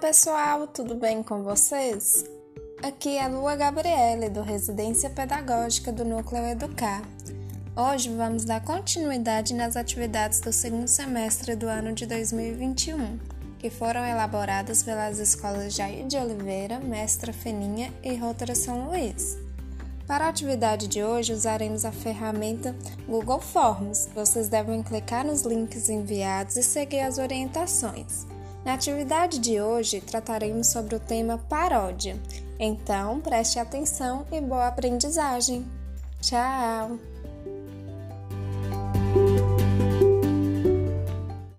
pessoal, tudo bem com vocês? Aqui é Lua Gabriele, do Residência Pedagógica do Núcleo Educar. Hoje vamos dar continuidade nas atividades do segundo semestre do ano de 2021, que foram elaboradas pelas escolas Jair de Oliveira, Mestra Feninha e Rotara São Luís. Para a atividade de hoje, usaremos a ferramenta Google Forms. Vocês devem clicar nos links enviados e seguir as orientações. Na atividade de hoje, trataremos sobre o tema paródia. Então, preste atenção e boa aprendizagem! Tchau!